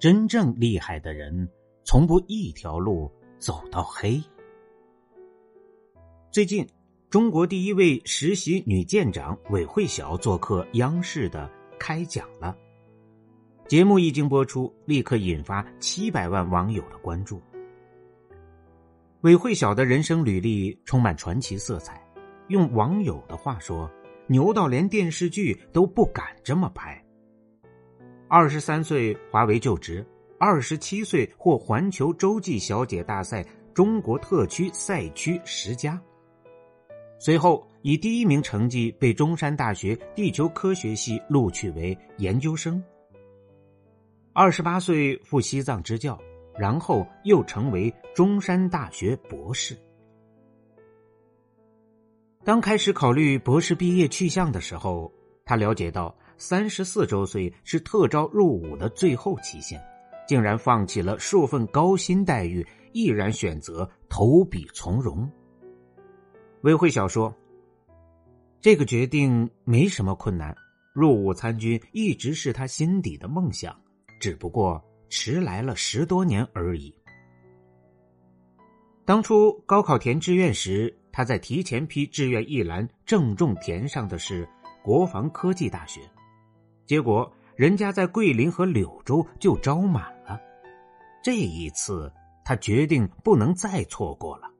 真正厉害的人，从不一条路走到黑。最近，中国第一位实习女舰长韦慧晓做客央视的开讲了。节目一经播出，立刻引发七百万网友的关注。韦慧晓的人生履历充满传奇色彩，用网友的话说，牛到连电视剧都不敢这么拍。二十三岁华为就职，二十七岁获环球洲际小姐大赛中国特区赛区十佳，随后以第一名成绩被中山大学地球科学系录取为研究生。二十八岁赴西藏支教，然后又成为中山大学博士。当开始考虑博士毕业去向的时候，他了解到。三十四周岁是特招入伍的最后期限，竟然放弃了数份高薪待遇，毅然选择投笔从戎。魏慧晓说：“这个决定没什么困难，入伍参军一直是他心底的梦想，只不过迟来了十多年而已。”当初高考填志愿时，他在提前批志愿一栏郑重填上的是国防科技大学。结果，人家在桂林和柳州就招满了。这一次，他决定不能再错过了。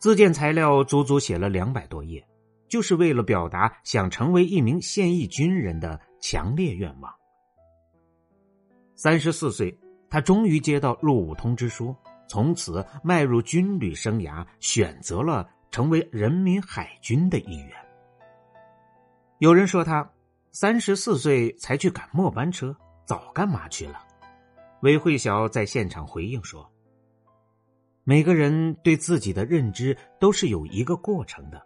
自荐材料足足写了两百多页，就是为了表达想成为一名现役军人的强烈愿望。三十四岁，他终于接到入伍通知书，从此迈入军旅生涯，选择了成为人民海军的一员。有人说他。三十四岁才去赶末班车，早干嘛去了？韦慧晓在现场回应说：“每个人对自己的认知都是有一个过程的，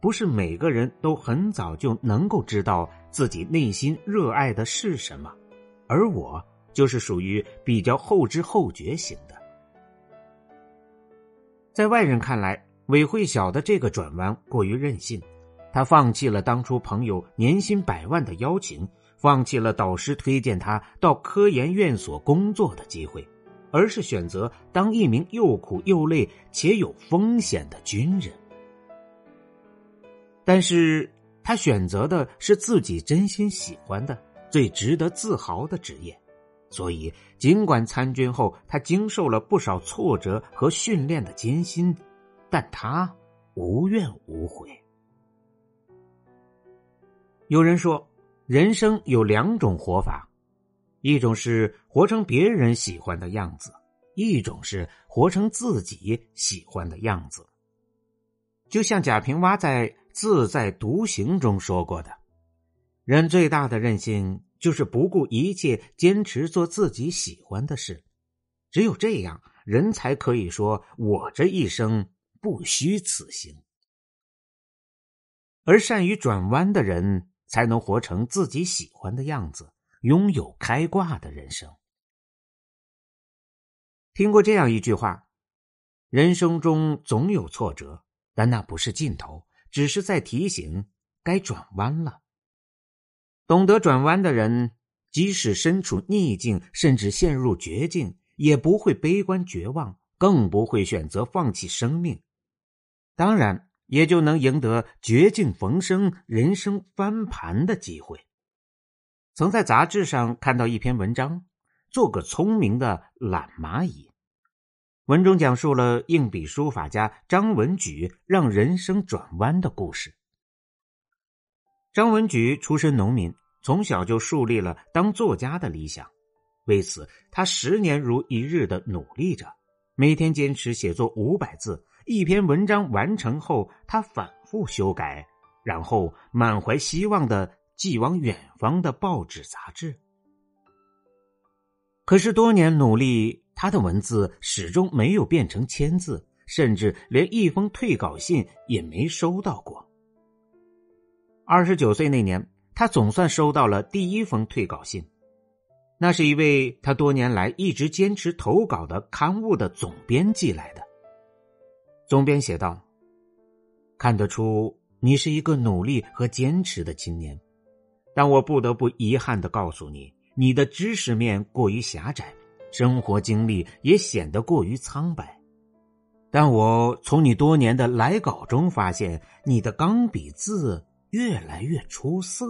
不是每个人都很早就能够知道自己内心热爱的是什么，而我就是属于比较后知后觉型的。在外人看来，韦慧晓的这个转弯过于任性。”他放弃了当初朋友年薪百万的邀请，放弃了导师推荐他到科研院所工作的机会，而是选择当一名又苦又累且有风险的军人。但是他选择的是自己真心喜欢的、最值得自豪的职业，所以尽管参军后他经受了不少挫折和训练的艰辛，但他无怨无悔。有人说，人生有两种活法，一种是活成别人喜欢的样子，一种是活成自己喜欢的样子。就像贾平凹在《自在独行》中说过的：“人最大的任性，就是不顾一切坚持做自己喜欢的事。只有这样，人才可以说我这一生不虚此行。”而善于转弯的人。才能活成自己喜欢的样子，拥有开挂的人生。听过这样一句话：人生中总有挫折，但那不是尽头，只是在提醒该转弯了。懂得转弯的人，即使身处逆境，甚至陷入绝境，也不会悲观绝望，更不会选择放弃生命。当然。也就能赢得绝境逢生、人生翻盘的机会。曾在杂志上看到一篇文章，做个聪明的懒蚂蚁。文中讲述了硬笔书法家张文举让人生转弯的故事。张文举出身农民，从小就树立了当作家的理想，为此他十年如一日的努力着，每天坚持写作五百字。一篇文章完成后，他反复修改，然后满怀希望的寄往远方的报纸杂志。可是多年努力，他的文字始终没有变成签字，甚至连一封退稿信也没收到过。二十九岁那年，他总算收到了第一封退稿信，那是一位他多年来一直坚持投稿的刊物的总编寄来的。总编写道：“看得出你是一个努力和坚持的青年，但我不得不遗憾的告诉你。”你的知识面过于狭窄，生活经历也显得过于苍白，但我从你多年的来稿中发现，你的钢笔字越来越出色。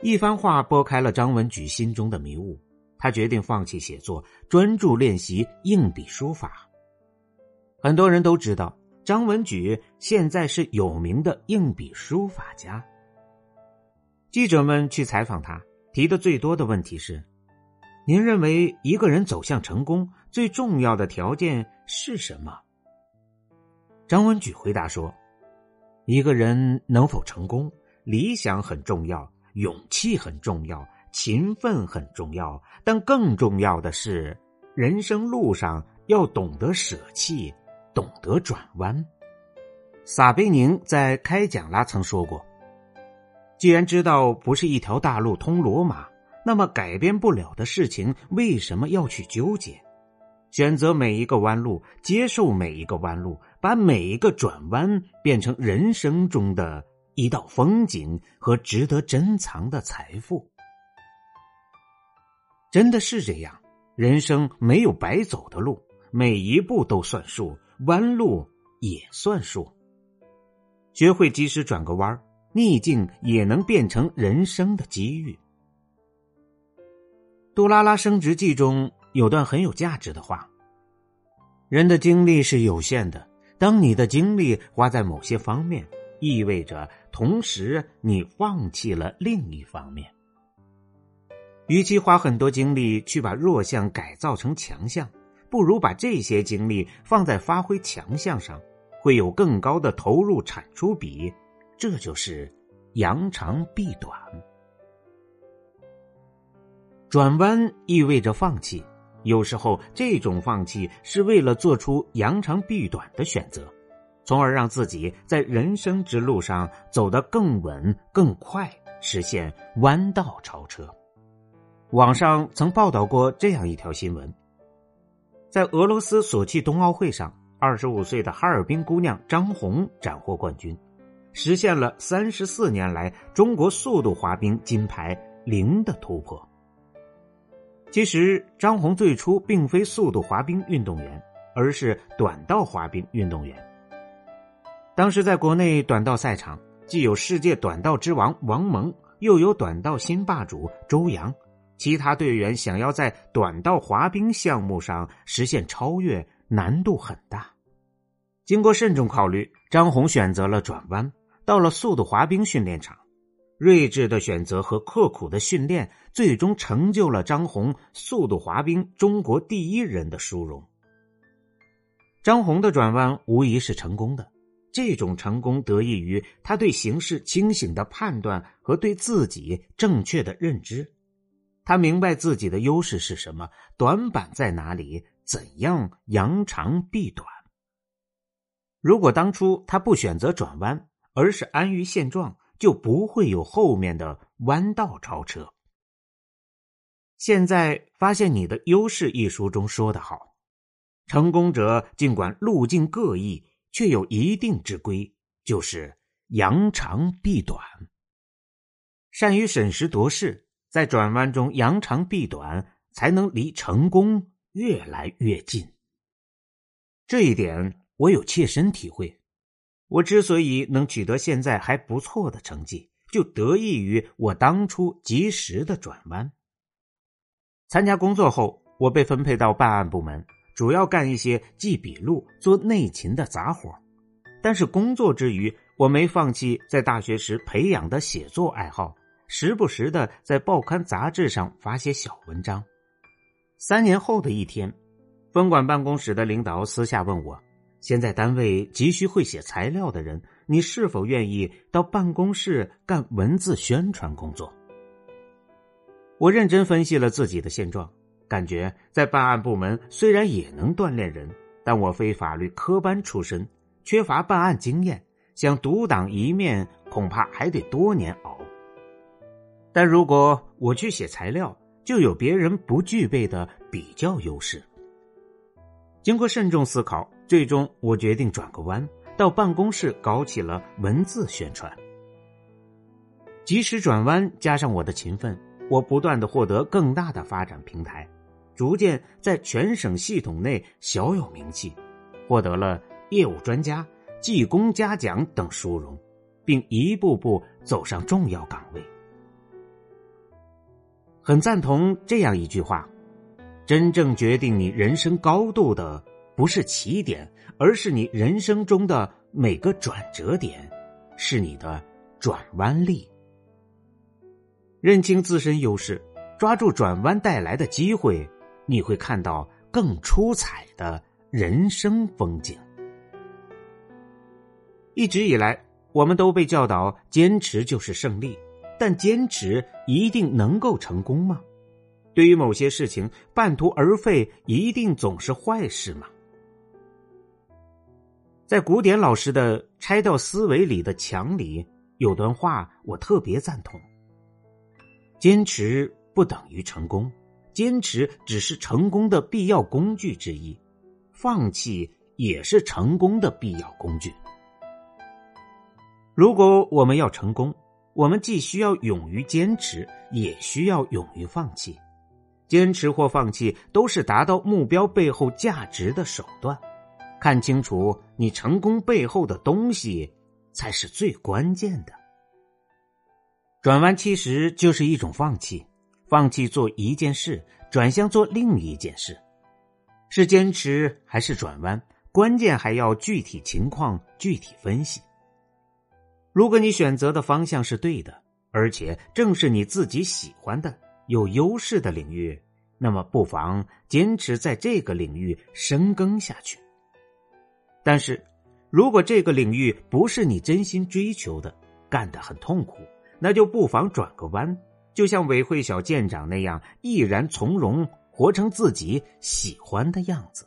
一番话拨开了张文举心中的迷雾，他决定放弃写作，专注练习硬笔书法。很多人都知道，张文举现在是有名的硬笔书法家。记者们去采访他，提的最多的问题是：“您认为一个人走向成功最重要的条件是什么？”张文举回答说：“一个人能否成功，理想很重要，勇气很重要，勤奋很重要，但更重要的是，人生路上要懂得舍弃，懂得转弯。”撒贝宁在开讲啦曾说过。既然知道不是一条大路通罗马，那么改变不了的事情为什么要去纠结？选择每一个弯路，接受每一个弯路，把每一个转弯变成人生中的一道风景和值得珍藏的财富。真的是这样，人生没有白走的路，每一步都算数，弯路也算数。学会及时转个弯。逆境也能变成人生的机遇。《杜拉拉升职记》中有段很有价值的话：“人的精力是有限的，当你的精力花在某些方面，意味着同时你放弃了另一方面。与其花很多精力去把弱项改造成强项，不如把这些精力放在发挥强项上，会有更高的投入产出比。”这就是扬长避短。转弯意味着放弃，有时候这种放弃是为了做出扬长避短的选择，从而让自己在人生之路上走得更稳、更快，实现弯道超车。网上曾报道过这样一条新闻：在俄罗斯索契冬奥会上，二十五岁的哈尔滨姑娘张红斩获冠军。实现了三十四年来中国速度滑冰金牌零的突破。其实，张红最初并非速度滑冰运动员，而是短道滑冰运动员。当时在国内短道赛场，既有世界短道之王王蒙，又有短道新霸主周洋，其他队员想要在短道滑冰项目上实现超越，难度很大。经过慎重考虑，张红选择了转弯。到了速度滑冰训练场，睿智的选择和刻苦的训练，最终成就了张红速度滑冰中国第一人的殊荣。张红的转弯无疑是成功的，这种成功得益于他对形势清醒的判断和对自己正确的认知。他明白自己的优势是什么，短板在哪里，怎样扬长避短。如果当初他不选择转弯，而是安于现状，就不会有后面的弯道超车。现在发现你的优势一书中说的好，成功者尽管路径各异，却有一定之规，就是扬长避短。善于审时度势，在转弯中扬长避短，才能离成功越来越近。这一点我有切身体会。我之所以能取得现在还不错的成绩，就得益于我当初及时的转弯。参加工作后，我被分配到办案部门，主要干一些记笔录、做内勤的杂活。但是工作之余，我没放弃在大学时培养的写作爱好，时不时的在报刊杂志上发些小文章。三年后的一天，分管办公室的领导私下问我。现在单位急需会写材料的人，你是否愿意到办公室干文字宣传工作？我认真分析了自己的现状，感觉在办案部门虽然也能锻炼人，但我非法律科班出身，缺乏办案经验，想独当一面，恐怕还得多年熬。但如果我去写材料，就有别人不具备的比较优势。经过慎重思考，最终我决定转个弯，到办公室搞起了文字宣传。及时转弯，加上我的勤奋，我不断的获得更大的发展平台，逐渐在全省系统内小有名气，获得了业务专家、技工嘉奖等殊荣，并一步步走上重要岗位。很赞同这样一句话：真正决定你人生高度的，不是起点，而是你人生中的每个转折点，是你的转弯力。认清自身优势，抓住转弯带来的机会，你会看到更出彩的人生风景。一直以来，我们都被教导坚持就是胜利。但坚持一定能够成功吗？对于某些事情，半途而废一定总是坏事吗？在古典老师的《拆掉思维》里的墙里有段话，我特别赞同：坚持不等于成功，坚持只是成功的必要工具之一，放弃也是成功的必要工具。如果我们要成功，我们既需要勇于坚持，也需要勇于放弃。坚持或放弃都是达到目标背后价值的手段。看清楚你成功背后的东西，才是最关键的。转弯其实就是一种放弃，放弃做一件事，转向做另一件事。是坚持还是转弯？关键还要具体情况具体分析。如果你选择的方向是对的，而且正是你自己喜欢的、有优势的领域，那么不妨坚持在这个领域深耕下去。但是，如果这个领域不是你真心追求的，干得很痛苦，那就不妨转个弯，就像韦慧小舰长那样，毅然从容，活成自己喜欢的样子。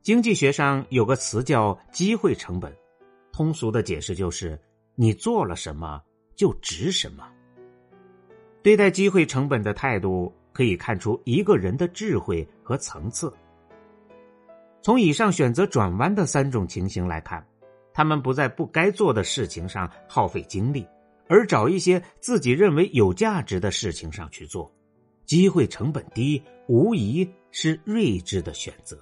经济学上有个词叫机会成本。通俗的解释就是，你做了什么就值什么。对待机会成本的态度，可以看出一个人的智慧和层次。从以上选择转弯的三种情形来看，他们不在不该做的事情上耗费精力，而找一些自己认为有价值的事情上去做，机会成本低，无疑是睿智的选择。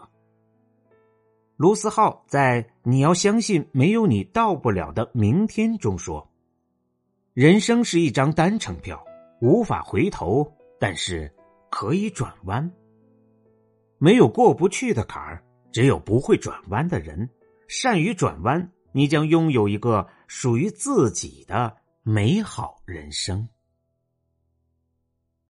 卢思浩在《你要相信没有你到不了的明天》中说：“人生是一张单程票，无法回头，但是可以转弯。没有过不去的坎儿，只有不会转弯的人。善于转弯，你将拥有一个属于自己的美好人生。”